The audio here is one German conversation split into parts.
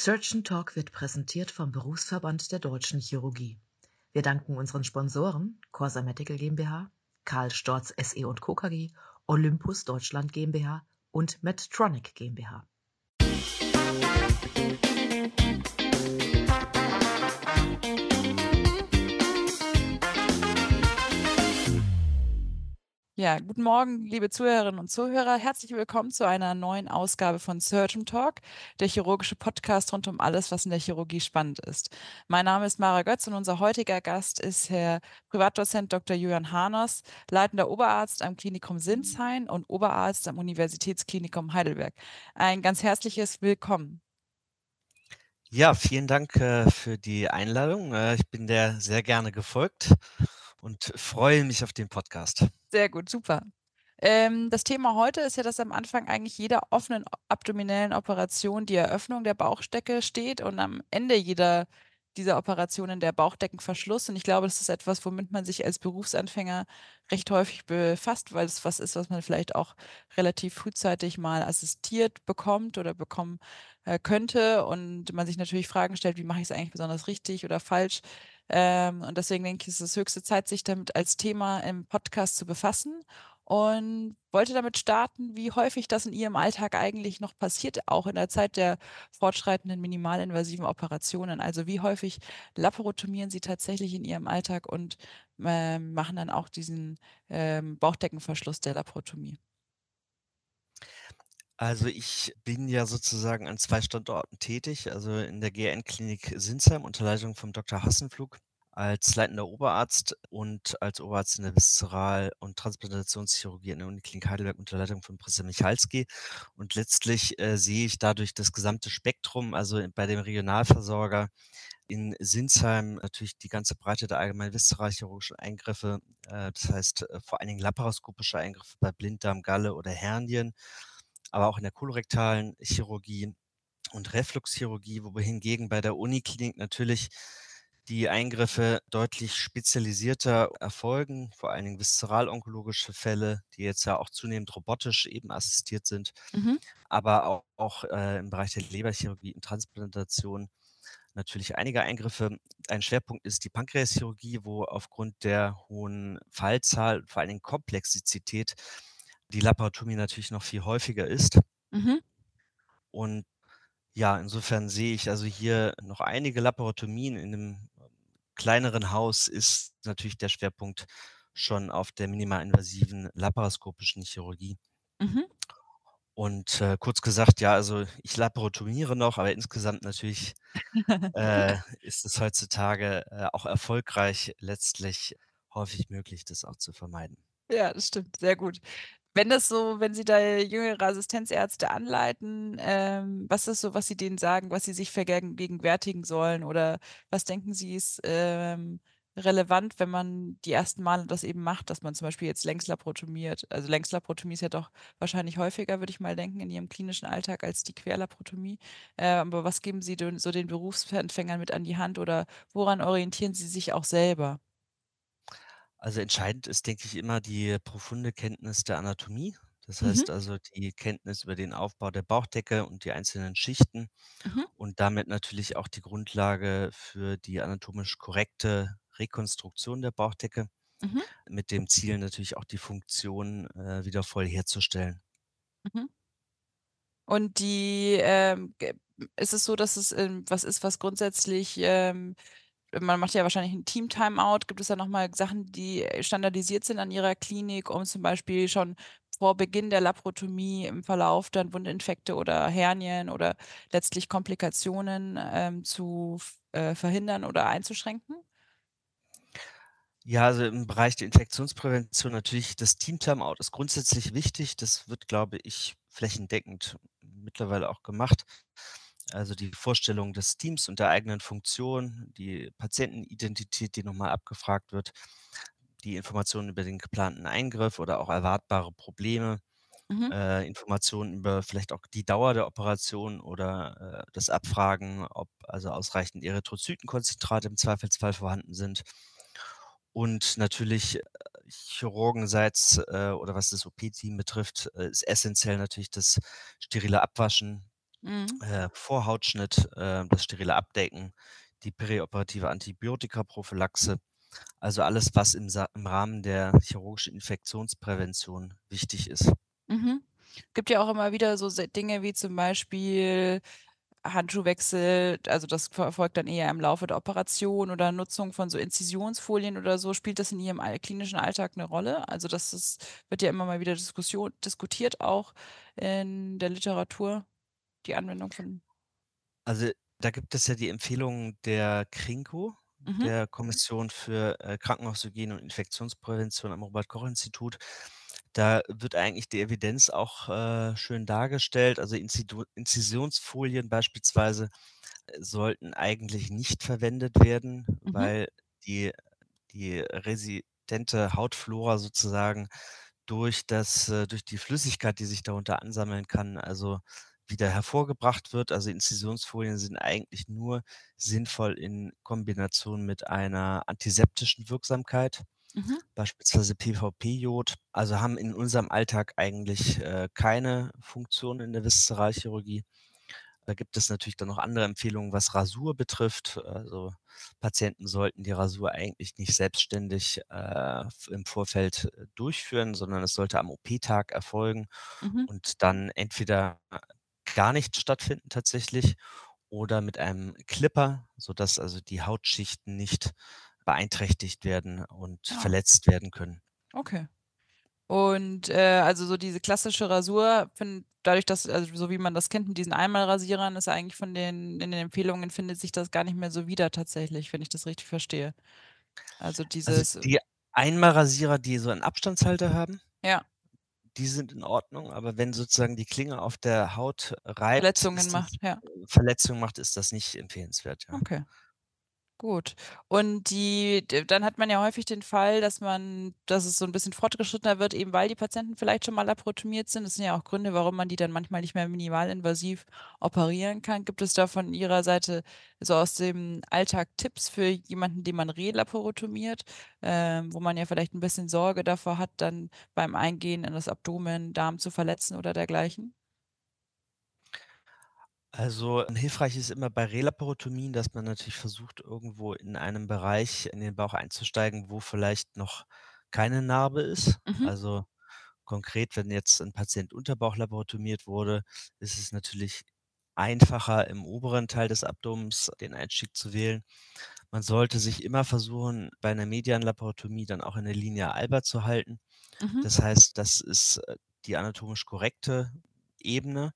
Surgeon Talk wird präsentiert vom Berufsverband der Deutschen Chirurgie. Wir danken unseren Sponsoren Corsa Medical GmbH, Karl Storz SE und Co. KG, Olympus Deutschland GmbH und Medtronic GmbH. Ja, guten Morgen, liebe Zuhörerinnen und Zuhörer. Herzlich willkommen zu einer neuen Ausgabe von Surgeon Talk, der chirurgische Podcast rund um alles, was in der Chirurgie spannend ist. Mein Name ist Mara Götz und unser heutiger Gast ist Herr Privatdozent Dr. Julian Haners, leitender Oberarzt am Klinikum Sinsheim und Oberarzt am Universitätsklinikum Heidelberg. Ein ganz herzliches Willkommen. Ja, vielen Dank äh, für die Einladung. Äh, ich bin der sehr gerne gefolgt und freue mich auf den Podcast. Sehr gut, super. Ähm, das Thema heute ist ja, dass am Anfang eigentlich jeder offenen abdominellen Operation die Eröffnung der Bauchdecke steht und am Ende jeder dieser Operationen der Bauchdeckenverschluss. Und ich glaube, das ist etwas, womit man sich als Berufsanfänger recht häufig befasst, weil es was ist, was man vielleicht auch relativ frühzeitig mal assistiert bekommt oder bekommen äh, könnte. Und man sich natürlich Fragen stellt, wie mache ich es eigentlich besonders richtig oder falsch. Ähm, und deswegen denke ich, es ist höchste Zeit, sich damit als Thema im Podcast zu befassen. Und wollte damit starten, wie häufig das in Ihrem Alltag eigentlich noch passiert, auch in der Zeit der fortschreitenden minimalinvasiven Operationen. Also wie häufig laparotomieren Sie tatsächlich in Ihrem Alltag und äh, machen dann auch diesen äh, Bauchdeckenverschluss der Laparotomie? Also ich bin ja sozusagen an zwei Standorten tätig, also in der GN-Klinik Sinsheim unter Leitung vom Dr. Hassenflug als leitender Oberarzt und als Oberarzt in der Viszeral- und Transplantationschirurgie in der Uniklinik Heidelberg unter Leitung von Professor Michalski. Und letztlich äh, sehe ich dadurch das gesamte Spektrum, also bei dem Regionalversorger in Sinsheim natürlich die ganze Breite der allgemeinen viszeralchirurgischen Eingriffe, äh, das heißt äh, vor allen Dingen laparoskopische Eingriffe bei Blinddarm, Galle oder Hernien aber auch in der kolorektalen Chirurgie und Refluxchirurgie, wo hingegen bei der Uniklinik natürlich die Eingriffe deutlich spezialisierter erfolgen, vor allen Dingen viszeralonkologische Fälle, die jetzt ja auch zunehmend robotisch eben assistiert sind, mhm. aber auch, auch äh, im Bereich der Leberchirurgie und Transplantation natürlich einige Eingriffe. Ein Schwerpunkt ist die Pankreaschirurgie, wo aufgrund der hohen Fallzahl, vor allen Dingen Komplexität, die Laparotomie natürlich noch viel häufiger ist. Mhm. Und ja, insofern sehe ich also hier noch einige Laparotomien. In einem kleineren Haus ist natürlich der Schwerpunkt schon auf der minimalinvasiven laparoskopischen Chirurgie. Mhm. Und äh, kurz gesagt, ja, also ich laparotomiere noch, aber insgesamt natürlich äh, ist es heutzutage äh, auch erfolgreich letztlich häufig möglich, das auch zu vermeiden. Ja, das stimmt, sehr gut. Wenn das so wenn Sie da jüngere Assistenzärzte anleiten, ähm, was ist so, was Sie denen sagen, was sie sich vergegenwärtigen sollen? Oder was denken Sie, ist, ähm, relevant, wenn man die ersten Male das eben macht, dass man zum Beispiel jetzt Längslaprotomiert? Also, Längslaprotomie ist ja doch wahrscheinlich häufiger, würde ich mal denken, in Ihrem klinischen Alltag als die Querlaprotomie. Äh, aber was geben Sie den so den Berufsanfängern mit an die Hand oder woran orientieren Sie sich auch selber? Also entscheidend ist, denke ich, immer die profunde Kenntnis der Anatomie. Das Mhm. heißt also die Kenntnis über den Aufbau der Bauchdecke und die einzelnen Schichten Mhm. und damit natürlich auch die Grundlage für die anatomisch korrekte Rekonstruktion der Bauchdecke, Mhm. mit dem Ziel natürlich auch die Funktion, äh, wieder voll herzustellen. Mhm. Und die, ähm, ist es so, dass es, ähm, was ist, was grundsätzlich, ähm man macht ja wahrscheinlich ein Team-Timeout. Gibt es da noch mal Sachen, die standardisiert sind an Ihrer Klinik, um zum Beispiel schon vor Beginn der Laparotomie im Verlauf dann Wundinfekte oder Hernien oder letztlich Komplikationen, ähm, zu äh, verhindern oder einzuschränken? Ja, also im Bereich der Infektionsprävention natürlich das Team-Timeout ist grundsätzlich wichtig. Das wird, glaube ich, flächendeckend mittlerweile auch gemacht. Also die Vorstellung des Teams und der eigenen Funktion, die Patientenidentität, die nochmal abgefragt wird, die Informationen über den geplanten Eingriff oder auch erwartbare Probleme, mhm. äh, Informationen über vielleicht auch die Dauer der Operation oder äh, das Abfragen, ob also ausreichend Erythrozytenkonzentrate im Zweifelsfall vorhanden sind. Und natürlich äh, chirurgenseits äh, oder was das OP-Team betrifft, äh, ist essentiell natürlich das sterile Abwaschen Mhm. äh, Vorhautschnitt, äh, das sterile Abdecken, die präoperative Antibiotikaprophylaxe, also alles, was im Sa im Rahmen der chirurgischen Infektionsprävention wichtig ist. Mhm. Gibt ja auch immer wieder so Dinge wie zum Beispiel Handschuhwechsel, also das erfolgt dann eher im Laufe der Operation oder Nutzung von so Inzisionsfolien oder so. Spielt das in Ihrem klinischen Alltag 'ne Rolle? Also, das ist wird ja immer mal wieder Diskussion diskutiert auch in der Literatur, die Anwendung von Also, da gibt es ja die Empfehlungen der KRINKO, Mhm. der Kommission für, äh, Krankenhaushygiene und Infektionsprävention am Robert-Koch-Institut. Da wird eigentlich die Evidenz auch, äh, schön dargestellt. Also, Inzidu Inzisionsfolien beispielsweise, äh, sollten eigentlich nicht verwendet werden, Mhm. weil die die residente Hautflora sozusagen durch das äh, durch die Flüssigkeit, die sich darunter ansammeln kann, also wieder hervorgebracht wird. Also, Inzisionsfolien sind eigentlich nur sinnvoll in Kombination mit einer antiseptischen Wirksamkeit, Mhm. beispielsweise PVP-Iod. Also, haben in unserem Alltag eigentlich, äh, keine Funktion in der Viszeralchirurgie. Da gibt es natürlich dann noch andere Empfehlungen, was Rasur betrifft. Also, Patienten sollten die Rasur eigentlich nicht selbstständig, äh, im Vorfeld, äh, durchführen, sondern es sollte am OP-Tag erfolgen Mhm. und dann entweder gar nicht stattfinden tatsächlich oder mit einem Clipper, sodass also die Hautschichten nicht beeinträchtigt werden und Ah. verletzt werden können. Okay. Und, äh, also so diese klassische Rasur fin dadurch, dass also so wie man das kennt mit diesen Einmalrasierern, ist eigentlich von den in den Empfehlungen findet sich das gar nicht mehr so wieder tatsächlich, wenn ich das richtig verstehe. Also Also, dieses die Einmalrasierer, die so 'n Abstandshalter haben Ja. Die sind in Ordnung, aber wenn sozusagen die Klinge auf der Haut reibt, Verletzungen macht, ja. Verletzungen macht, ist das nicht empfehlenswert, ja. Okay. Gut. Und die dann hat man ja häufig den Fall, dass man dass es so 'n bisschen fortgeschrittener wird, eben weil die Patienten vielleicht schon mal laparotomiert sind. Das sind ja auch Gründe, warum man die dann manchmal nicht mehr minimalinvasiv operieren kann. Gibt es da von Ihrer Seite so aus dem Alltag Tipps für jemanden, den man relaparotomiert, ähm, wo man ja vielleicht 'n bisschen Sorge davor hat, dann beim Eingehen in das Abdomen, Darm zu verletzen oder dergleichen? Also, hilfreich ist immer bei Relaparotomien, dass man natürlich versucht, irgendwo in einem Bereich in den Bauch einzusteigen, wo vielleicht noch keine Narbe ist. Mhm. Also, konkret, wenn jetzt 'n Patient Unterbauchlaparotomiert wurde, ist es natürlich einfacher, im oberen Teil des Abdomens den Einstieg zu wählen. Man sollte sich immer versuchen, bei 'ner Medianlaparotomie dann auch in der Linea alba zu halten. Mhm. Das heißt, das ist, äh, die anatomisch korrekte Ebene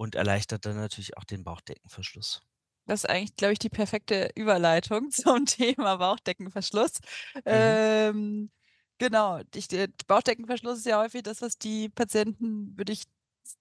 und erleichtert dann natürlich auch den Bauchdeckenverschluss. Das ist eigentlich, glaube ich, die perfekte Überleitung zum Thema Bauchdeckenverschluss. Mhm. Ähm, genau, dich d Bauchdeckenverschluss ist ja häufig das, was die Patienten, würde ich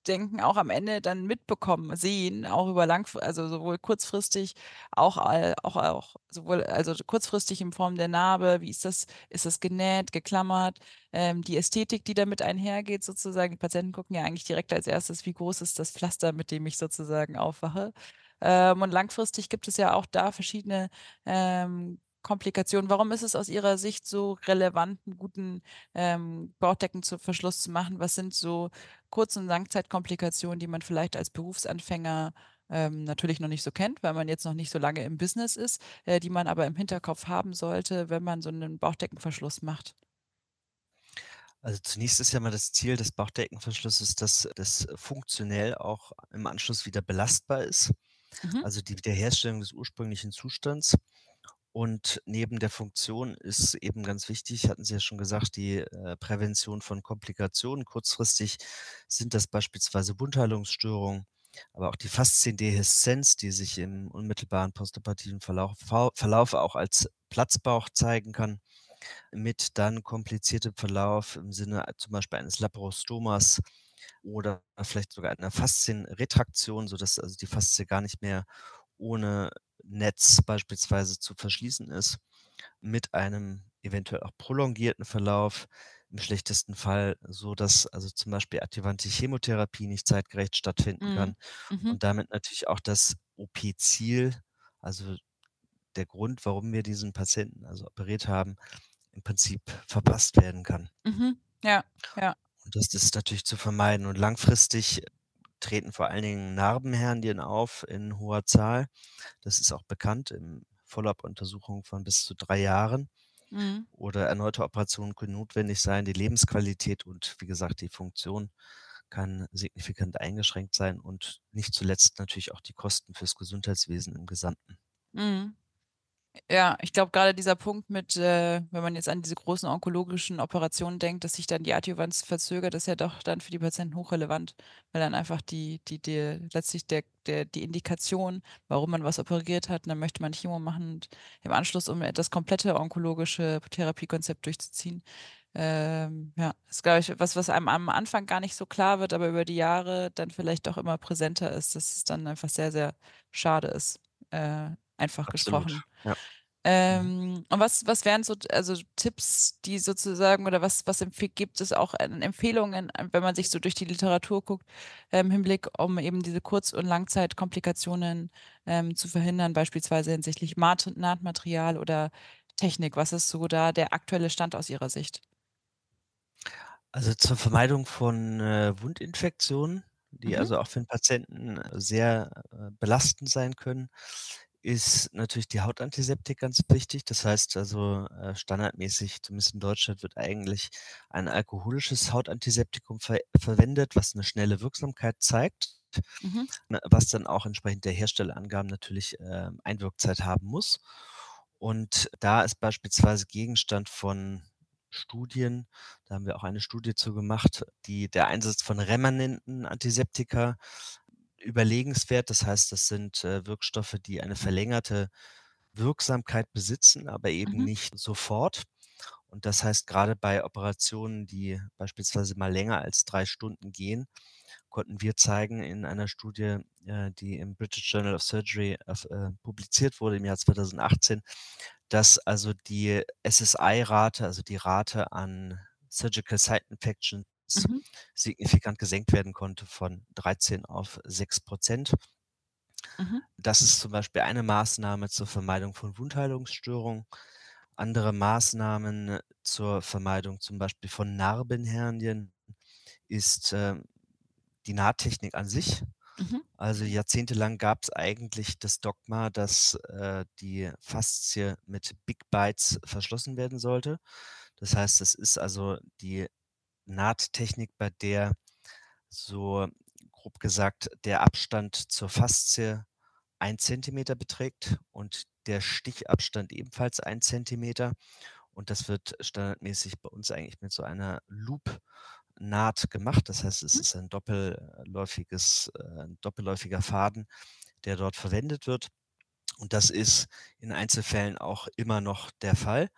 denken, auch am Ende dann mitbekommen, sehen, auch über langf also sowohl kurzfristig, auch al auch auch sowohl also kurzfristig in Form der Narbe, wie ist das ist das genäht, geklammert, ähm, die Ästhetik, die damit einhergeht sozusagen. Die Patienten gucken ja eigentlich direkt als 1., wie groß ist das Pflaster, mit dem ich sozusagen aufwache. Ähm, und langfristig gibt es ja auch da verschiedene, ähm, Komplikationen. Warum ist es aus Ihrer Sicht so relevant, 'n guten, ähm, Bauchdecken zu Verschluss zu machen? Was sind so Kurz und Langzeitkomplikationen, die man vielleicht als Berufsanfänger, ähm, natürlich noch nicht so kennt, weil man jetzt noch nicht so lange im Business ist, äh, die man aber im Hinterkopf haben sollte, wenn man so 'nen Bauchdeckenverschluss macht? Also, zunächst ist ja mal das Ziel des Bauchdeckenverschlusses, dass das funktionell auch im Anschluss wieder belastbar ist, Mhm. also die Wiederherstellung des ursprünglichen Zustands. Und neben der Funktion ist eben ganz wichtig, hatten Sie ja schon gesagt, die, äh, Prävention von Komplikationen. Kurzfristig sind das beispielsweise Wundheilungsstörungen, aber auch die Fasziendehiszenz, die sich im unmittelbaren postoperativen Verlauf Verlauf auch als Platzbauch zeigen kann, mit dann kompliziertem Verlauf im Sinne zum Beispiel eines Laparostomas oder vielleicht sogar einer Faszienretraktion, sodass also die Faszie gar nicht mehr ohne Netz beispielsweise zu verschließen ist, mit einem eventuell auch prolongierten Verlauf, im schlechtesten Fall, sodass also zum Beispiel adjuvante Chemotherapie nicht zeitgerecht stattfinden Mhm. kann Mhm. und damit natürlich auch das OP-Ziel, also der Grund, warum wir diesen Patienten also operiert haben, im Prinzip verpasst werden kann. Mhm. Ja, ja. Und das ist natürlich zu vermeiden und langfristig treten vor allen Dingen Narbenhernien auf in hoher Zahl. Das ist auch bekannt in Follow-up-Untersuchungen von bis zu drei Jahren. Mhm. Oder erneute Operationen können notwendig sein. Die Lebensqualität und wie gesagt, die Funktion kann signifikant eingeschränkt sein und nicht zuletzt natürlich auch die Kosten fürs Gesundheitswesen im Gesamten. Mhm. Ja, ich glaube gerade dieser Punkt mit, äh, wenn man jetzt an diese großen onkologischen Operationen denkt, dass sich dann die Adjuvanz verzögert, ist ja doch dann für die Patienten hochrelevant, weil dann einfach die, die, die letztlich der, der, die Indikation, warum man was operiert hat, dann möchte man Chemo machen und im Anschluss, um das komplette onkologische Therapiekonzept durchzuziehen. Ähm, ja, ist, glaube ich, was, was einem am Anfang gar nicht so klar wird, aber über die Jahre dann vielleicht doch immer präsenter ist, dass es dann einfach sehr, sehr schade ist. Äh, einfach Absolut, gesprochen. Ja. Ähm, und was, was wären so also Tipps, die sozusagen oder was, was gibt es auch an Empfehlungen, wenn man sich so durch die Literatur guckt, äh, im Hinblick, um eben diese Kurz- und Langzeitkomplikationen ähm, zu verhindern, beispielsweise hinsichtlich Mat Nahtmaterial oder Technik? Was ist so da der aktuelle Stand aus Ihrer Sicht? Also zur Vermeidung von äh, Wundinfektionen, die Mhm. also auch für den Patienten sehr äh, belastend sein können, ist natürlich die Hautantiseptik ganz wichtig. Das heißt also äh, standardmäßig, zumindest in Deutschland, wird eigentlich ein alkoholisches Hautantiseptikum ver verwendet, was eine schnelle Wirksamkeit zeigt, Mhm. ne, was dann auch entsprechend der Herstellerangaben natürlich äh, Einwirkzeit haben muss. Und da ist beispielsweise Gegenstand von Studien, da haben wir auch eine Studie zu gemacht, die der Einsatz von remanenten Antiseptika überlegenswert. Das heißt, das sind äh, Wirkstoffe, die eine verlängerte Wirksamkeit besitzen, aber eben Mhm. nicht sofort. Und das heißt, gerade bei Operationen, die beispielsweise mal länger als drei Stunden gehen, konnten wir zeigen in einer Studie, äh, die im British Journal of Surgery äh, publiziert wurde im Jahr 2018, dass also die SSI-Rate, also die Rate an Surgical Site Infections, Mhm. signifikant gesenkt werden konnte von 13 auf 6 Prozent. Mhm. Das ist zum Beispiel eine Maßnahme zur Vermeidung von Wundheilungsstörungen. Andere Maßnahmen zur Vermeidung zum Beispiel von Narbenhernien ist äh, die Nahttechnik an sich. Mhm. Also jahrzehntelang gab es eigentlich das Dogma, dass äh, die Faszie mit Big Bites verschlossen werden sollte. Das heißt, es ist also die Nahttechnik, bei der so grob gesagt der Abstand zur Faszie ein Zentimeter beträgt und der Stichabstand ebenfalls ein Zentimeter. Und das wird standardmäßig bei uns eigentlich mit so einer Loop-Naht gemacht. Das heißt, es Mhm. ist ein doppelläufiges, äh, ein doppelläufiger Faden, der dort verwendet wird. Und das ist in Einzelfällen auch immer noch der Fall.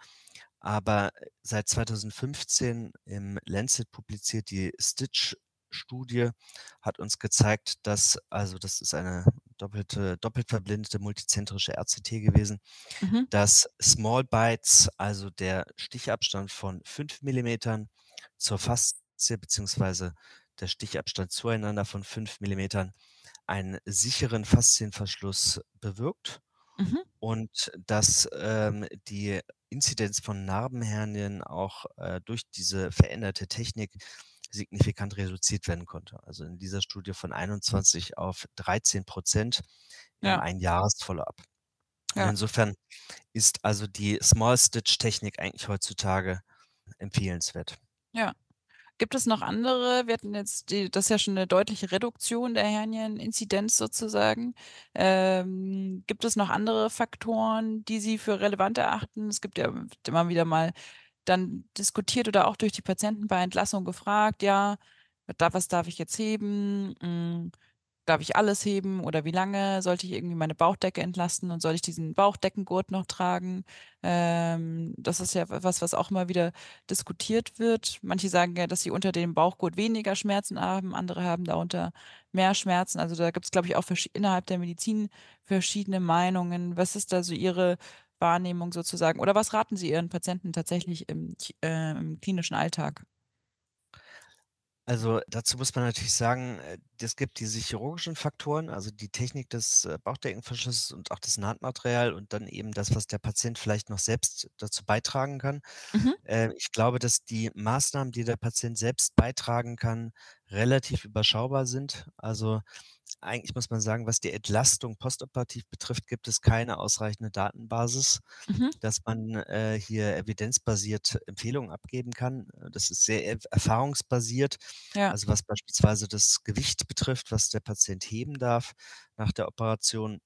Aber seit 2015 im Lancet publiziert die Stitch-Studie hat uns gezeigt, dass, also das ist eine doppelte, doppelt verblindete multizentrische RCT gewesen, Mhm. dass Small Bites, also der Stichabstand von 5 Millimetern zur Faszie beziehungsweise der Stichabstand zueinander von 5 Millimetern einen sicheren Faszienverschluss bewirkt Mhm. und dass ähm, die Inzidenz von Narbenhernien auch äh, durch diese veränderte Technik signifikant reduziert werden konnte. Also in dieser Studie von 21 auf 13 Prozent Ja. Einjahres-Follow-up. Und Ja. insofern ist also die Small-Stitch-Technik eigentlich heutzutage empfehlenswert. Ja. Gibt es noch andere? Wir hatten jetzt die, das ist ja schon eine deutliche Reduktion der Hernieninzidenz sozusagen. Ähm, gibt es noch andere Faktoren, die Sie für relevant erachten? Es gibt ja immer wieder mal dann diskutiert oder auch durch die Patienten bei Entlassung gefragt, ja, was darf ich jetzt heben? Hm, darf ich alles heben oder wie lange? Sollte ich irgendwie meine Bauchdecke entlasten und soll ich diesen Bauchdeckengurt noch tragen? Ähm, das ist ja was, was auch immer wieder diskutiert wird. Manche sagen ja, dass sie unter dem Bauchgurt weniger Schmerzen haben, andere haben darunter mehr Schmerzen. Also da gibt es, glaube ich, auch innerhalb der Medizin verschiedene Meinungen. Was ist da so Ihre Wahrnehmung sozusagen? Oder was raten Sie Ihren Patienten tatsächlich im, äh, im klinischen Alltag? Also, dazu muss man natürlich sagen, äh, es gibt diese chirurgischen Faktoren, also die Technik des, äh, Bauchdeckenverschlusses und auch das Nahtmaterial und dann eben das, was der Patient vielleicht noch selbst dazu beitragen kann. Mhm. Äh, ich glaube, dass die Maßnahmen, die der Patient selbst beitragen kann, relativ überschaubar sind. Also, eigentlich muss man sagen, was die Entlastung postoperativ betrifft, gibt es keine ausreichende Datenbasis, Mhm. dass man, äh, hier evidenzbasiert Empfehlungen abgeben kann. Äh, das ist sehr erf erfahrungsbasiert, Ja. also was beispielsweise das Gewicht betrifft, was der Patient heben darf nach der Operation.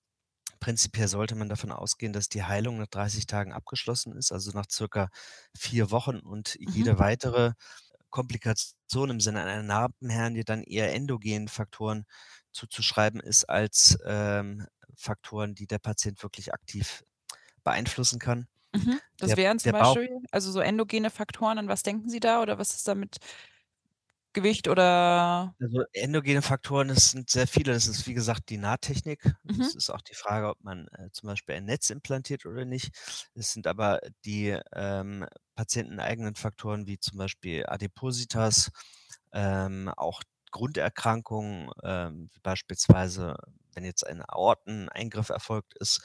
Prinzipiell sollte man davon ausgehen, dass die Heilung nach 30 Tagen abgeschlossen ist, also nach circa 4 Wochen und Mhm. jede weitere Komplikation im Sinne einer Narbenhernie dann eher endogenen Faktoren zuzuschreiben ist als, ähm, Faktoren, die der Patient wirklich aktiv beeinflussen kann. Mhm. Das Der wären zum der Bauch Beispiel also so endogene Faktoren, an was denken Sie da oder was ist damit Gewicht oder Also, endogene Faktoren, das sind sehr viele. Das ist, wie gesagt, die Nahttechnik. Mhm. Es ist auch die Frage, ob man, äh, zum Beispiel ein Netz implantiert oder nicht. Es sind aber die, ähm, patienteneigenen Faktoren wie zum Beispiel Adipositas, ähm, auch Grunderkrankungen, ähm, wie beispielsweise, wenn jetzt ein Aorteneingriff erfolgt ist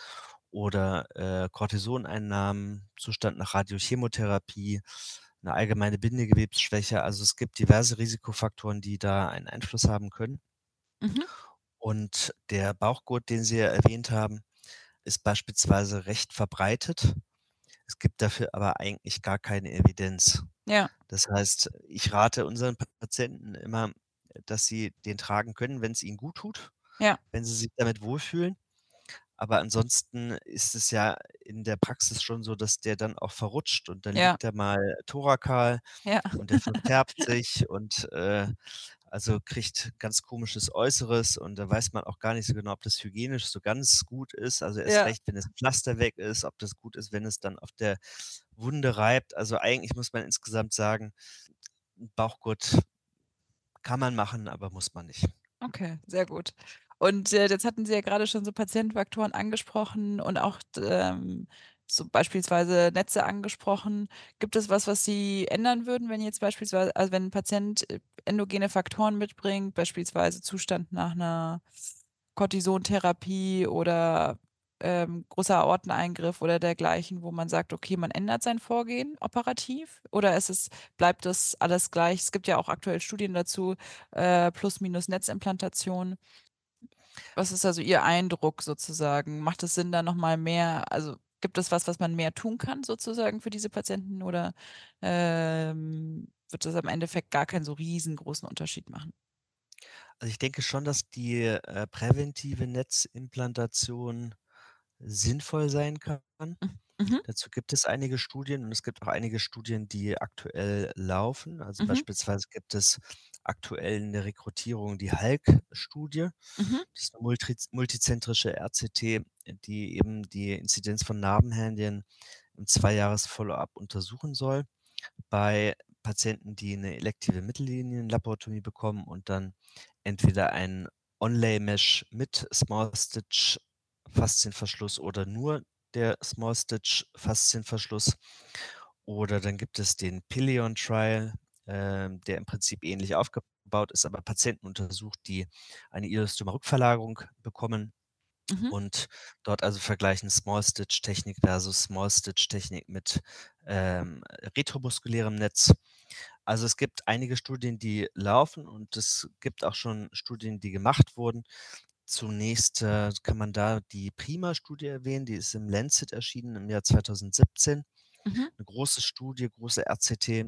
oder, äh, Cortisoneinnahmen, Zustand nach Radiochemotherapie, 'ne allgemeine Bindegewebsschwäche. Also, es gibt diverse Risikofaktoren, die da einen Einfluss haben können. Mhm. Und der Bauchgurt, den Sie ja erwähnt haben, ist beispielsweise recht verbreitet. Es gibt dafür aber eigentlich gar keine Evidenz. Ja. Das heißt, ich rate unseren Patienten immer, dass sie den tragen können, wenn's ihnen guttut, Ja. wenn sie sich damit wohlfühlen. Aber ansonsten ist es ja in der Praxis schon so, dass der dann auch verrutscht und dann Ja. liegt er mal thorakal Ja. und der verfärbt sich und, äh, also kriegt ganz komisches Äußeres und da weiß man auch gar nicht so genau, ob das hygienisch so ganz gut ist. Also, erst Ja. recht, wenn das Pflaster weg ist, ob das gut ist, wenn es dann auf der Wunde reibt. Also, eigentlich muss man insgesamt sagen, Bauchgurt kann man machen, aber muss man nicht. Okay, sehr gut. Und, äh, jetzt hatten Sie ja grade schon so Patientenfaktoren angesprochen und auch ähm, so beispielsweise Netze angesprochen. Gibt es was, was Sie ändern würden, wenn jetzt beispielsweise also, wenn 'n Patient, äh, endogene Faktoren mitbringt, beispielsweise Zustand nach 'ner Cortisontherapie oder, ähm, großer Aorteneingriff oder dergleichen, wo man sagt: „Okay, man ändert sein Vorgehen operativ?“ Oder ist es bleibt das alles gleich? Es gibt ja auch aktuell Studien dazu, äh, plus minus Netzimplantation. Was ist also Ihr Eindruck sozusagen? Macht es Sinn, da noch mal mehr also, gibt es was, was man mehr tun kann sozusagen für diese Patienten oder, ähm, wird das am Endeffekt gar keinen so riesengroßen Unterschied machen? Also, ich denke schon, dass die, äh, präventive Netzimplantation sinnvoll sein kann. Hm, mhm. Dazu gibt es einige Studien und es gibt auch einige Studien, die aktuell laufen. Also, Mhm. beispielsweise gibt es aktuell in der Rekrutierung die HALC-Studie. Mhm. Das ist 'ne multriz multizentrische RCT, die eben die Inzidenz von Narbenhernien im Zweijahres-Follow-up untersuchen soll bei Patienten, die 'ne elektive Mittellinienlaparotomie bekommen und dann entweder ein Onlay-Mesh mit Small-Stitch-Faszienverschluss oder nur der Small-Stitch-Faszienverschluss. Oder dann gibt es den Pilion-Trial, ähm, der im Prinzip ähnlich aufgebaut ist, aber Patienten untersucht, die eine Iliostoma-Rückverlagerung bekommen Mhm. und dort also vergleichen Small-Stitch-Technik versus Small-Stitch-Technik mit, ähm, retromuskulärem Netz. Also, es gibt einige Studien, die laufen und es gibt auch schon Studien, die gemacht wurden. Zunächst, äh, kann man da die PRIMA-Studie erwähnen, die ist im Lancet erschienen im Jahr 2017. Mhm. 'Ne große Studie, große RCT,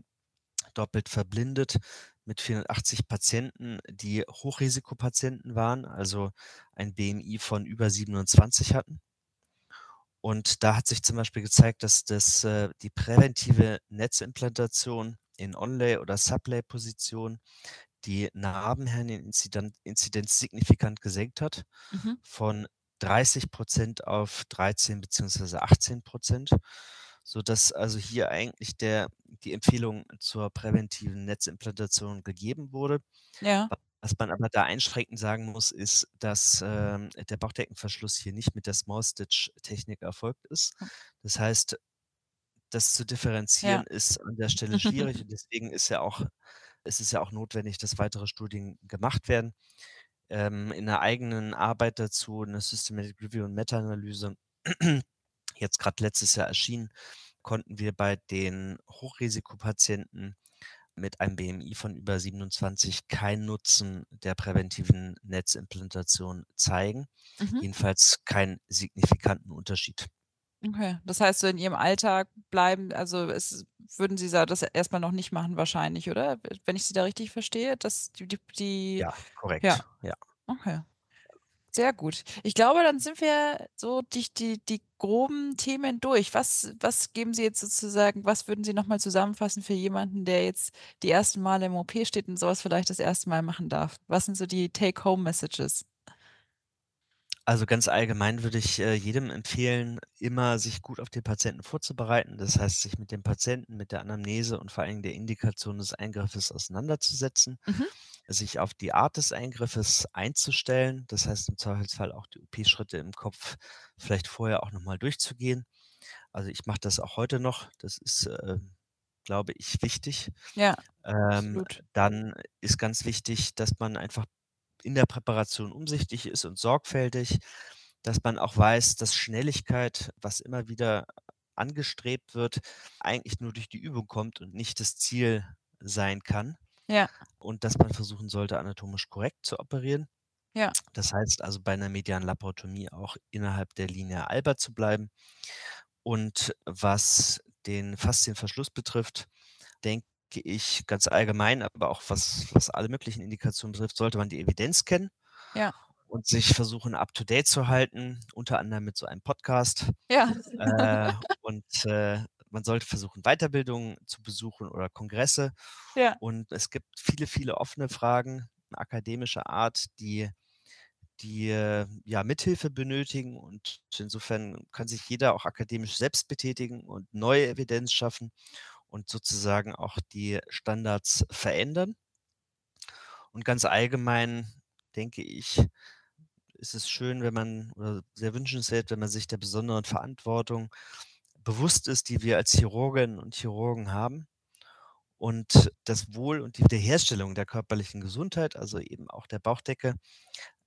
doppelt verblindet mit 480 Patienten, die Hochrisikopatienten waren, also ein BMI von über 27 hatten. Und da hat sich zum Beispiel gezeigt, dass das äh, die präventive Netzimplantation in Onlay oder Sublay-Position die Narbenhernien-Inzidan Inzidenz signifikant gesenkt hat Mhm. von 30 % auf 13 beziehungsweise 18 %, sodass also hier eigentlich der die Empfehlung zur präventiven Netzimplantation gegeben wurde. Ja. Was man aber da einschränkend sagen muss, ist, dass, ähm, der Bauchdeckenverschluss hier nicht mit der Small-Stitch-Technik erfolgt ist. Hm. Das heißt, das zu Ja. differenzieren ist an der Stelle schwierig und deswegen ist ja auch ist es ja auch notwendig, dass weitere Studien gemacht werden. Ähm, in der eigenen Arbeit dazu, eine Systematic Review und Meta-Analyse, jetzt gerade letztes Jahr erschienen, konnten wir bei den Hochrisikopatienten mit einem BMI von über 27 keinen Nutzen der präventiven Netzimplantation zeigen. Mhm. Jedenfalls keinen signifikanten Unterschied. Okay, das heißt, so in Ihrem Alltag bleiben, also es, würden Sie das erstmal noch nicht machen wahrscheinlich, oder? Wenn ich Sie da richtig verstehe, dass die, die, die Ja, korrekt. Ja. Ja. Okay. Sehr gut. Ich glaube, dann sind wir so die, die, die groben Themen durch. Was, was geben Sie jetzt sozusagen, was würden Sie nochmal zusammenfassen für jemanden, der jetzt die ersten Male im OP steht und sowas vielleicht das erste Mal machen darf? Was sind so die Take-Home-Messages? Also ganz allgemein würde ich äh, jedem empfehlen, immer sich gut auf den Patienten vorzubereiten. Das heißt, sich mit dem Patienten, mit der Anamnese und vor allem der Indikation des Eingriffes auseinanderzusetzen, mhm. sich auf die Art des Eingriffes einzustellen. Das heißt im Zweifelsfall auch die OP-Schritte im Kopf vielleicht vorher auch nochmal durchzugehen. Also ich mache das auch heute noch. Das ist, äh, glaube ich, wichtig. Ja. Ähm, dann ist ganz wichtig, dass man einfach in der Präparation umsichtig ist und sorgfältig, dass man auch weiß, dass Schnelligkeit, was immer wieder angestrebt wird, eigentlich nur durch die Übung kommt und nicht das Ziel sein kann. Ja. Und dass man versuchen sollte, anatomisch korrekt zu operieren. Ja. Das heißt also bei einer medialen Laparotomie auch innerhalb der Linie Alba zu bleiben. Und was den Faszienverschluss betrifft, denke denke ich, ganz allgemein, aber auch was, was alle möglichen Indikationen betrifft, sollte man die Evidenz kennen. Ja. Und sich versuchen, up to date zu halten, unter anderem mit so einem Podcast. Ja. Äh, und äh, man sollte versuchen, Weiterbildungen zu besuchen oder Kongresse. Ja. Und es gibt viele, viele offene Fragen akademischer Art, die die äh, ja Mithilfe benötigen und insofern kann sich jeder auch akademisch selbst betätigen und neue Evidenz schaffen und sozusagen auch die Standards verändern. Und ganz allgemein denke ich, ist es schön, wenn man, oder sehr wünschenswert, wenn man sich der besonderen Verantwortung bewusst ist, die wir als Chirurginnen und Chirurgen haben und das Wohl und die Wiederherstellung der körperlichen Gesundheit, also eben auch der Bauchdecke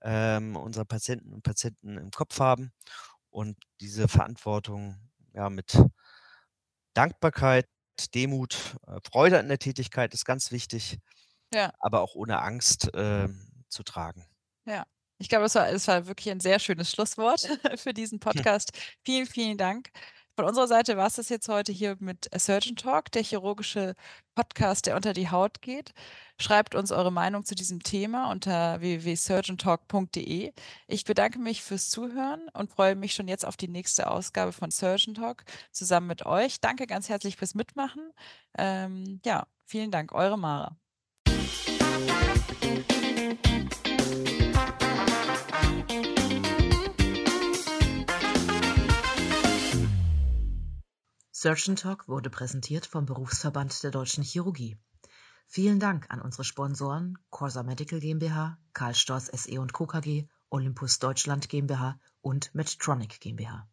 ähm, unserer Patienten und Patienten im Kopf haben und diese Verantwortung ja mit Dankbarkeit Demut, äh, Freude an der Tätigkeit ist ganz wichtig, Ja. aber auch ohne Angst ähm, zu tragen. Ja. Ich glaube, es war, es war wirklich ein sehr schönes Schlusswort für diesen Podcast. Vielen, vielen Dank. Von unserer Seite war es das jetzt heute hier mit Surgeon Talk, der chirurgische Podcast, der unter die Haut geht. Schreibt uns eure Meinung zu diesem Thema unter www.surgeontalk.de. Ich bedanke mich fürs Zuhören und freue mich schon jetzt auf die nächste Ausgabe von Surgeon Talk zusammen mit euch. Danke ganz herzlich fürs Mitmachen. Ähm, ja, vielen Dank, eure Mara. Surgeon Talk wurde präsentiert vom Berufsverband der Deutschen Chirurgie. Vielen Dank an unsere Sponsoren Corsa Medical GmbH, Karl Storz SE Co. KG, Olympus Deutschland GmbH und Medtronic GmbH.